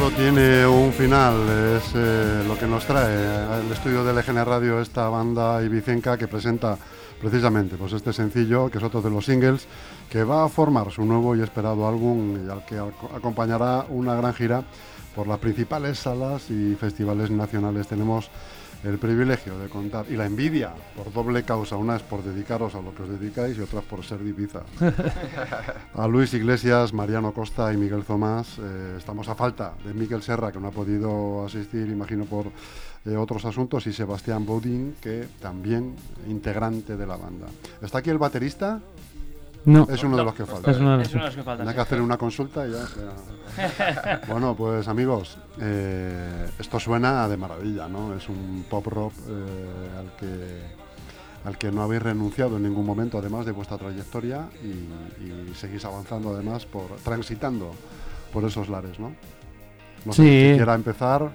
todo tiene un final, es eh, lo que nos trae el estudio de LGN Radio esta banda ibicenca que presenta precisamente pues este sencillo, que es otro de los singles, que va a formar su nuevo y esperado álbum y al que acompañará una gran gira por las principales salas y festivales nacionales. Tenemos el privilegio de contar y la envidia por doble causa. Una es por dedicaros a lo que os dedicáis y otra por ser de a Luis Iglesias, Mariano Costa y Miguel Tomás. Eh, estamos a falta de Miguel Serra, que no ha podido asistir, imagino, por eh, otros asuntos, y Sebastián Baudin, que también integrante de la banda. ¿Está aquí el baterista? No. Es uno de los que falta. Es uno de los que faltan. Hay que hacer una consulta y ya. bueno, pues amigos, eh, esto suena de maravilla, ¿no? Es un pop rock eh, al que al que no habéis renunciado en ningún momento, además de vuestra trayectoria, y, seguís avanzando además por transitando por esos lares, ¿no? No sí. sé si quiera empezar.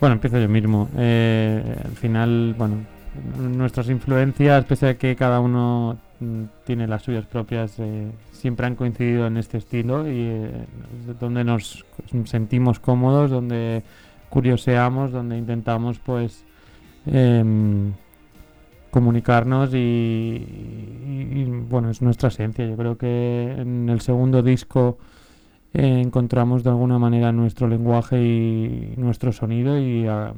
Bueno, empiezo yo mismo. Eh, al final, bueno, nuestras influencias, pese a que cada uno tiene las suyas propias, eh, siempre han coincidido en este estilo y eh, donde nos sentimos cómodos, donde curioseamos, donde intentamos pues em, comunicarnos y, bueno, es nuestra esencia. Yo creo que en el segundo disco eh, encontramos de alguna manera nuestro lenguaje y nuestro sonido y ah,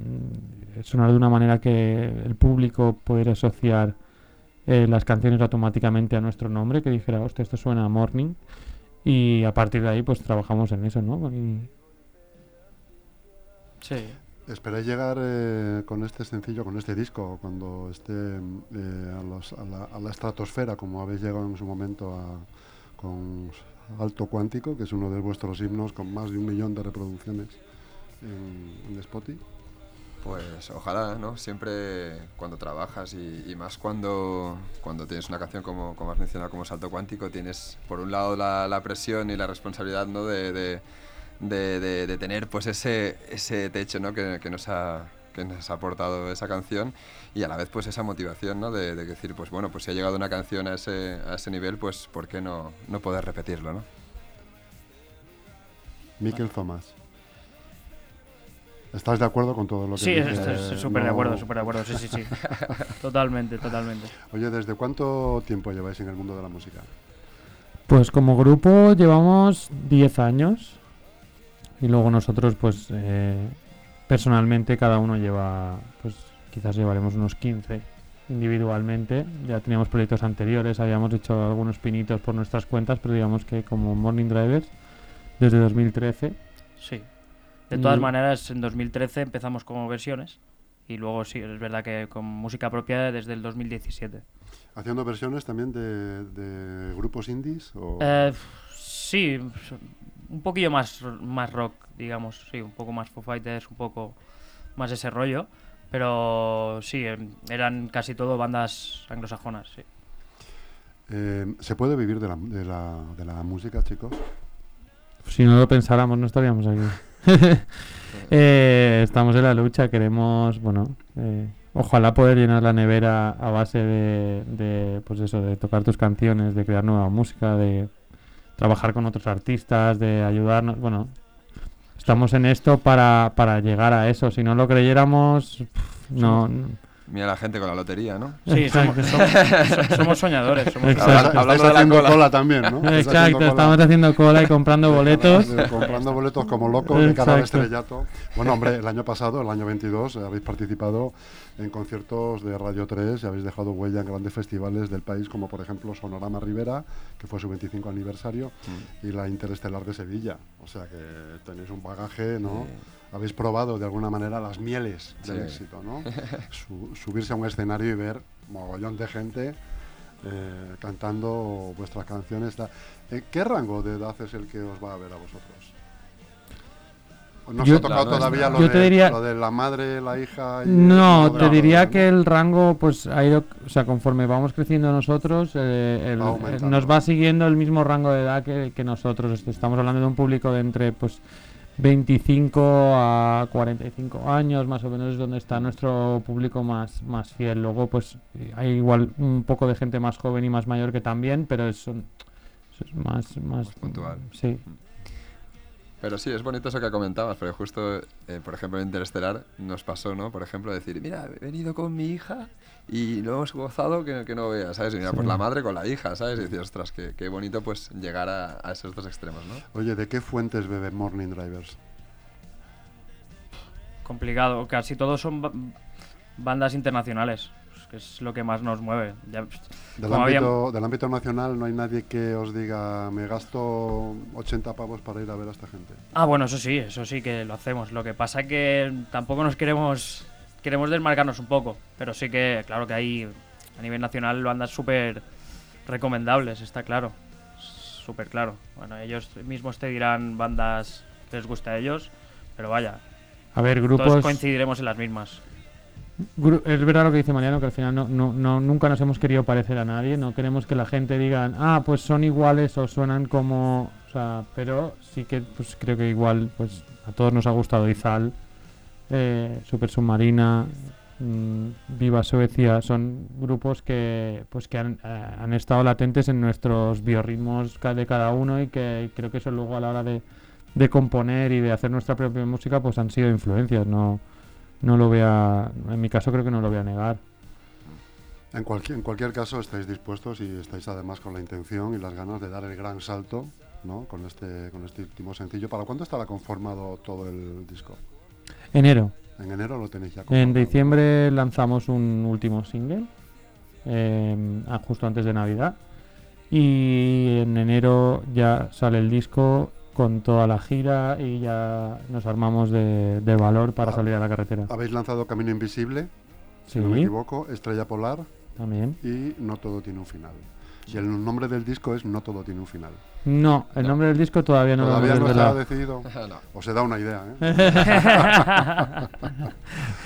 sonar de una manera que el público puede asociar eh, las canciones automáticamente a nuestro nombre, que dijera, hostia, esto suena a Morning. Y a partir de ahí, pues trabajamos en eso, ¿no? Sí. Esperáis llegar eh, con este sencillo, con este disco, cuando esté eh, a, la, estratosfera, como habéis llegado en su momento a, con Alto Cuántico, que es uno de vuestros himnos con más de un millón de reproducciones en, en Spotify. Pues ojalá, ¿no? Siempre cuando trabajas y, más cuando, cuando tienes una canción como, has mencionado como Salto Cuántico, tienes por un lado la, presión y la responsabilidad ¿no? de, de, tener pues ese, ese techo ¿no? que, nos ha, que nos ha aportado esa canción y a la vez pues esa motivación ¿no? de, decir, pues bueno, pues si ha llegado una canción a ese, a ese nivel, pues ¿por qué no, no poder repetirlo? ¿no? Miquel Tomás. ¿Estás de acuerdo con todo lo que Sí, estoy súper de acuerdo, súper de acuerdo, sí, sí, sí. totalmente, totalmente. Oye, ¿desde cuánto tiempo lleváis en el mundo de la música? Pues como grupo llevamos 10 años y luego nosotros, pues eh, personalmente cada uno lleva, pues quizás llevaremos unos 15 individualmente. Ya teníamos proyectos anteriores, habíamos hecho algunos pinitos por nuestras cuentas, pero digamos que como Morning Drivers desde 2013. Sí. De todas maneras, en 2013 empezamos como versiones y luego sí, es verdad que con música propia desde el 2017. ¿Haciendo versiones también de, grupos indies? Eh, sí, un poquillo más, más rock, digamos, sí, un poco más Foo Fighters, un poco más ese rollo, pero sí, em, eran casi todo bandas anglosajonas, sí. Eh, ¿Se puede vivir de la, de, la, de la música, chicos? Si no lo pensáramos, no estaríamos aquí. Eh, estamos en la lucha, queremos, bueno, eh, ojalá poder llenar la nevera a base de, pues eso, de tocar tus canciones, de crear nueva música, de trabajar con otros artistas, de ayudarnos, bueno, estamos en esto para, para llegar a eso. Si no lo creyéramos, no Mira la gente con la lotería, ¿no? Sí, somos, soñadores. Somos Hablando de la cola. también, ¿no? Exacto, estamos haciendo cola y comprando boletos. comprando boletos como locos de cada estrellato. Bueno, hombre, el año pasado, el año 22, habéis participado en conciertos de Radio 3 y habéis dejado huella en grandes festivales del país, como por ejemplo Sonorama Rivera, que fue su 25 aniversario, mm. y la Interestelar de Sevilla. O sea que tenéis un bagaje, ¿no? Habéis probado de alguna manera las mieles del éxito, ¿no? subirse a un escenario y ver mogollón de gente eh, cantando vuestras canciones. Eh, ¿Qué rango de edad es el que os va a ver a vosotros? ¿No se ha tocado todavía lo, de, la madre, la hija? no, te diría que el rango, pues ha ido, o sea, conforme vamos creciendo nosotros, eh, nos va siguiendo el mismo rango de edad que, que nosotros. Estamos hablando de un público de entre, pues, 25 a 45 años, más o menos es donde está nuestro público más, más fiel. Luego, pues hay igual un poco de gente más joven y más mayor que también, pero es, más, más, puntual. Sí. Pero sí, es bonito eso que comentabas, porque justo, eh, por ejemplo, en Interestelar nos pasó, ¿no? Por ejemplo, decir, mira, he venido con mi hija y lo hemos gozado que, que no veas, ¿sabes? Y mira, pues la madre con la hija, ¿sabes? Y decir, ostras, qué, qué bonito pues llegar a, a esos dos extremos, ¿no? Oye, ¿de qué fuentes bebe Morning Drivers? Complicado, casi todos son ba- bandas internacionales, que es lo que más nos mueve. Ya, Del había- ámbito, del ámbito nacional no hay nadie que os diga, me gasto 80 pavos para ir a ver a esta gente. Ah, bueno, eso sí, eso sí que lo hacemos. Lo que pasa es que tampoco nos queremos queremos desmarcarnos un poco, pero sí que, claro que hay a nivel nacional bandas súper recomendables, está claro. Súper claro. Bueno, ellos mismos te dirán bandas que les gusta a ellos, pero vaya, A ver, todos grupos. coincidiremos en las mismas. Es verdad lo que dice Mariano, que al final no, no, no- nunca nos hemos querido parecer a nadie, no queremos que la gente diga, ah, pues son iguales o suenan como... O sea, pero sí que pues creo que igual pues a todos nos ha gustado Izal, eh, Super Submarina, mm, Viva Suecia, son grupos que pues que han, eh, han estado latentes en nuestros biorritmos de cada uno y que creo que eso luego a la hora de, de componer y de hacer nuestra propia música pues han sido influencias, no... No lo voy a. En mi caso, creo que no lo voy a negar. En cualquier, en cualquier caso, estáis dispuestos y estáis además con la intención y las ganas de dar el gran salto ¿no? con, este, con este último sencillo. ¿Para cuándo estará conformado todo el disco? Enero. En enero lo tenéis ya En diciembre lanzamos un último single, eh, ah, justo antes de Navidad. Y en enero ya sale el disco con toda la gira y ya nos armamos de, de valor para Ah. salir a la carretera. Habéis lanzado Camino Invisible, si Sí, no me equivoco, Estrella Polar también. y No Todo Tiene un Final. Y el nombre del disco es No Todo Tiene un Final. No, el No. nombre del disco todavía no Todavía lo no hemos está desvelado. decidido. no. O se da una idea, ¿eh?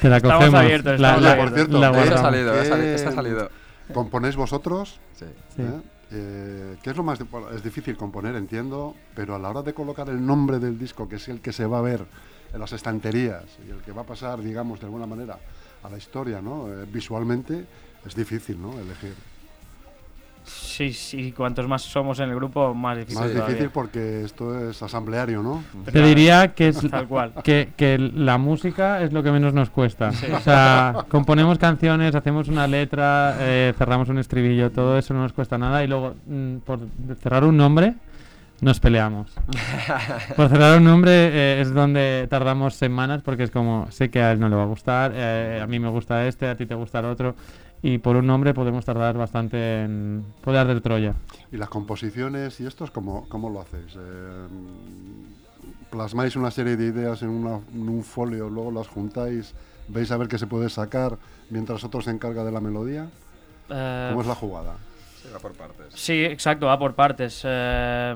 Te la Estamos cogemos. abiertos, La- estamos la- Por cierto, la Ese ha guardamos. salido, ese ha sali- ¿Qué- ese ha salido. ¿Componéis vosotros? Sí. Sí. ¿eh? Eh, ¿Qué es lo más... es difícil componer, entiendo, pero a la hora de colocar el nombre del disco, que es el que se va a ver en las estanterías y el que va a pasar, digamos, de alguna manera a la historia, ¿no? Eh, visualmente, es difícil, ¿no? Elegir. Sí, sí, cuantos más somos en el grupo, más difícil. Más todavía. difícil porque esto es asambleario, ¿no? Te diría que es Tal cual. que, que la música es lo que menos nos cuesta. O sea, componemos canciones, hacemos una letra, eh, cerramos un estribillo, todo eso no nos cuesta nada y luego mm, por cerrar un nombre nos peleamos. por cerrar un nombre eh, es donde tardamos semanas porque es como, sé que a él no le va a gustar, eh, a mí me gusta este, a ti te gusta el otro y por un nombre podemos tardar bastante en poder arder Troya. Y las composiciones y estos, ¿cómo, cómo lo hacéis? Eh, ¿Plasmáis una serie de ideas en, una- en un folio, luego las juntáis, veis a ver qué se puede sacar mientras otro se encarga de la melodía? Eh, ¿Cómo es la jugada? Sí, va por partes. Sí, exacto, va por partes. Eh,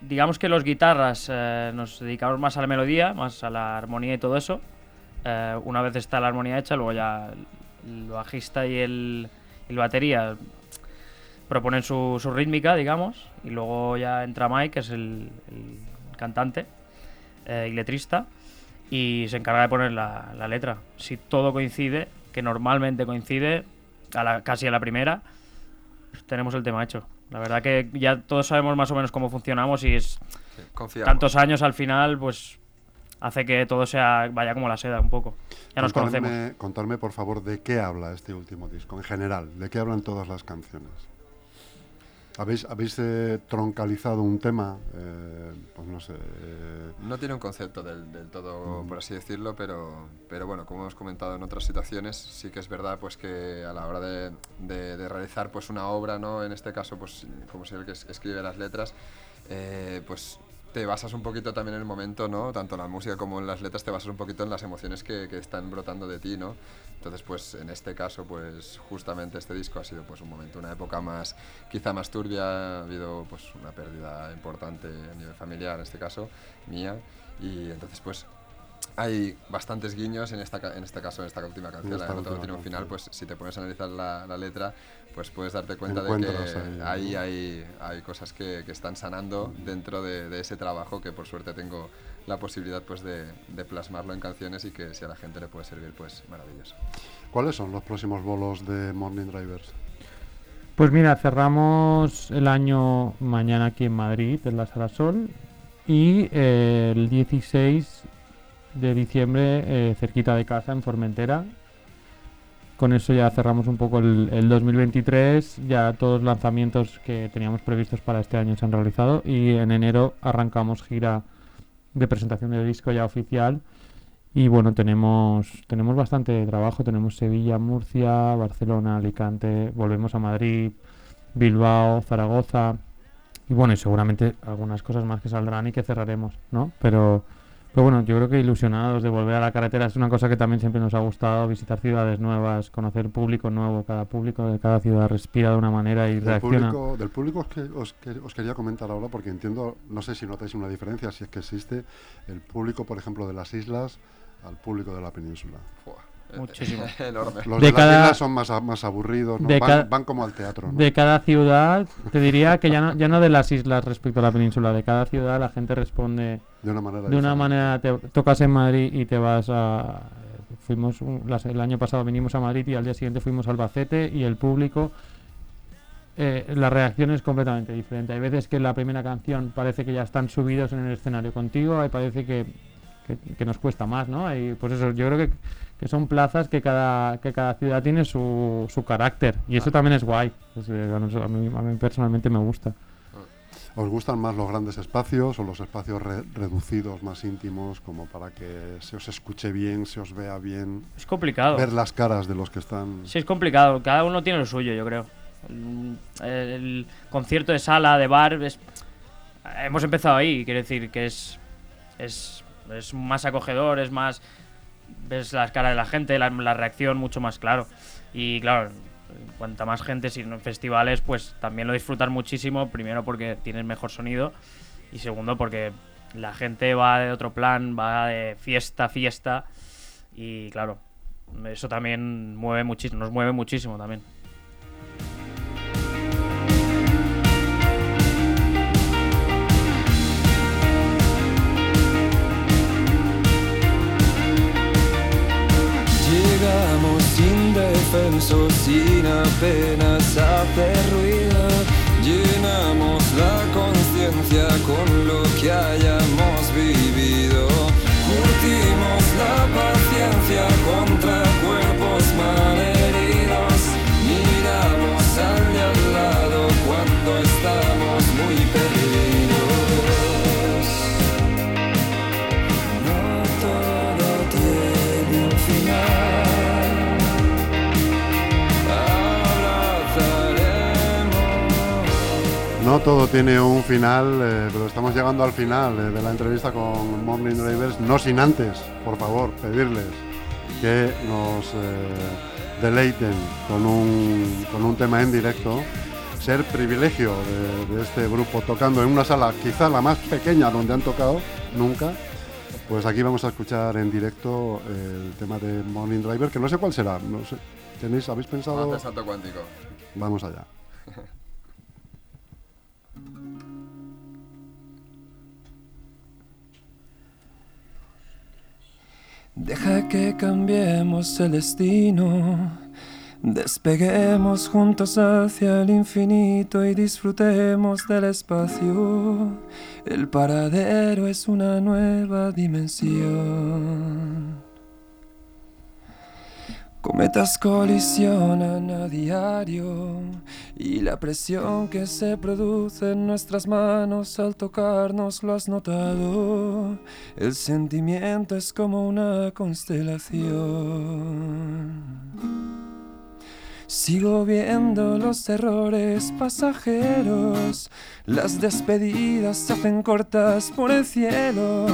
digamos que los guitarras eh, nos dedicamos más a la melodía, más a la armonía y todo eso. Eh, una vez está la armonía hecha, luego ya el bajista y el, el batería proponen su, su rítmica, digamos, y luego ya entra Mike, que es el, el cantante eh, y letrista, y se encarga de poner la, la letra. Si todo coincide, que normalmente coincide, a la, casi a la primera, tenemos el tema hecho. La verdad que ya todos sabemos más o menos cómo funcionamos y es confiamos. tantos años al final, pues hace que todo sea vaya como la seda un poco. Ya nos conocemos. Contarme- por favor, de qué habla este último disco, en general, de qué hablan todas las canciones. ¿Habéis, habéis eh, troncalizado un tema? Eh, pues no sé. eh, No tiene un concepto del, del todo, Mm. por así decirlo, pero, pero bueno, como hemos comentado en otras situaciones, sí que es verdad pues que a la hora de, de- de realizar pues una obra, ¿no? En este caso, pues como soy el que es- escribe las letras, eh, pues te basas un poquito también en el momento, ¿no? Tanto en la música como en las letras te basas un poquito en las emociones que, que están brotando de ti, ¿no? Entonces, pues en este caso, pues justamente este disco ha sido pues un momento, una época más, quizá más turbia, ha habido pues una pérdida importante a nivel familiar, en este caso, mía, y entonces pues hay bastantes guiños en, esta, ca- en este caso, en esta última canción, esta la de No última tiene un final, pues si te pones a analizar la, la letra, pues puedes darte cuenta de que ahí, ahí ¿no? hay, hay cosas que, que están sanando dentro de, de ese trabajo que por suerte tengo la posibilidad pues de, de plasmarlo en canciones y que si a la gente le puede servir, pues maravilloso. ¿Cuáles son los próximos bolos de Morning Drivers? Pues mira, cerramos el año mañana aquí en Madrid, en la Sala Sol. y eh, el 16 de diciembre eh, cerquita de casa en Formentera. Con eso ya cerramos un poco el, el 2023, ya todos los lanzamientos que teníamos previstos para este año se han realizado y en enero arrancamos gira de presentación de disco ya oficial y bueno, tenemos, tenemos bastante trabajo, tenemos Sevilla, Murcia, Barcelona, Alicante, volvemos a Madrid, Bilbao, Zaragoza y bueno, seguramente algunas cosas más que saldrán y que cerraremos, ¿no? Pero, pero bueno, yo creo que ilusionados de volver a la carretera es una cosa que también siempre nos ha gustado, visitar ciudades nuevas, conocer público nuevo, cada público de cada ciudad respira de una manera y Del reacciona. público, del público os, que- os, que- os quería comentar ahora, porque entiendo, no sé si notáis una diferencia, si es que existe el público, por ejemplo, de las islas al público de la península. Fua, Muchísimo. Enorme. Los De de, cada- las islas son más, más aburridos, ¿no? de van, cada- van como al teatro. ¿no? De cada ciudad, te diría que ya no, ya no de las islas respecto a la península, de cada ciudad la gente responde De una manera de una manera, te tocas en Madrid y te vas a... Fuimos, un- las- el año pasado venimos a Madrid y al día siguiente fuimos a Albacete y el público, eh, la reacción es completamente diferente. Hay veces que la primera canción parece que ya están subidos en el escenario contigo, hay parece que, que, que nos cuesta más, ¿no? Y pues eso, yo creo que, que son plazas que cada, que cada ciudad tiene su, su carácter y eso también es guay. Es, a mí, a mí personalmente me gusta. ¿Os gustan más los grandes espacios o los espacios re- reducidos, más íntimos, como para que se os escuche bien, se os vea bien, Es complicado. ver las caras de los que están... Sí, es complicado. Cada uno tiene lo suyo, yo creo. El concierto de sala, de bar, es... hemos empezado ahí. Quiero decir que es, es, es más acogedor, es más... Ves las caras de la gente, la, reacción mucho más claro. Y claro, cuanta más gente, si en festivales, pues también lo disfrutas muchísimo. Primero porque tienes mejor sonido y segundo porque la gente va de otro plan, va de fiesta a fiesta. Y claro, eso también mueve muchísimo, nos mueve muchísimo también. Indefensos sin apenas hacer ruido. Llenamos la conciencia con lo que hayamos vivido. Curtimos la paciencia contra No todo tiene un final, eh, pero estamos llegando al final eh, de la entrevista con Morning Drivers, no sin antes, por favor, pedirles que nos eh, deleiten con un, con un tema en directo. Ser privilegio de, de este grupo tocando en una sala quizá la más pequeña donde han tocado nunca. Pues aquí vamos a escuchar en directo el tema de Morning Driver, que no sé cuál será. No sé. ¿Tenéis, ¿Habéis pensado? Salto cuántico. Vamos allá. Deja que cambiemos el destino, despeguemos juntos hacia el infinito y disfrutemos del espacio. El paradero es una nueva dimensión. Cometas colisionan a diario y la presión que se produce en nuestras manos al tocarnos lo has notado. El sentimiento es como una constelación. Sigo viendo los errores pasajeros, las despedidas se hacen cortas por el cielo.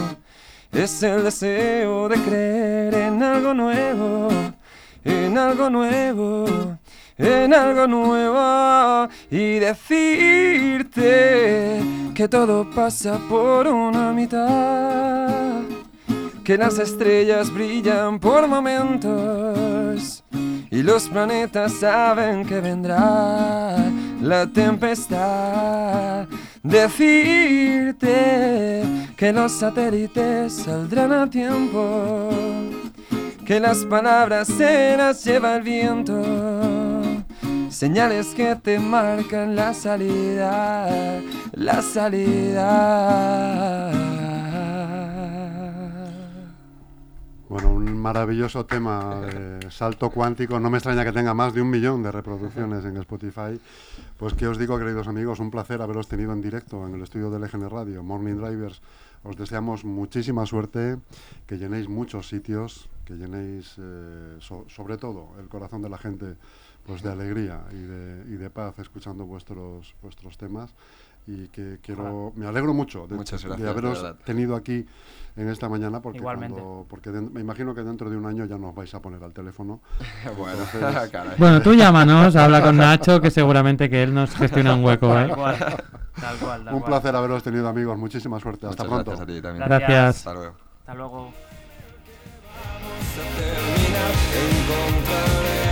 Es el deseo de creer en algo nuevo, en algo nuevo, en algo nuevo y decirte que todo pasa por una mitad, que las estrellas brillan por momentos y los planetas saben que vendrá la tempestad. Decirte que los satélites saldrán a tiempo, que las palabras se las lleva el viento. Señales que te marcan la salida, la salida. Bueno, un maravilloso tema de salto cuántico. No me extraña que tenga más de un millón de reproducciones en Spotify. Pues qué os digo, queridos amigos, un placer haberos tenido en directo en el estudio del EGN Radio, Morning Drivers. Os deseamos muchísima suerte, que llenéis muchos sitios, que llenéis eh, so- sobre todo el corazón de la gente pues de alegría y de, y de paz escuchando vuestros vuestros temas y que quiero me alegro mucho de, Muchas de gracias, de haberos tenido aquí en esta mañana porque cuando- porque den- me imagino que dentro de un año ya nos vais a poner al teléfono bueno, Entonces- caray. Bueno, tú llámanos, habla con Nacho, que seguramente que él nos gestiona un hueco, ¿eh? Tal cual. Tal cual, tal un cual. placer haberos tenido amigos muchísima suerte hasta Muchas pronto gracias a ti también. Gracias. Gracias. Hasta luego. Hasta luego. encontrar.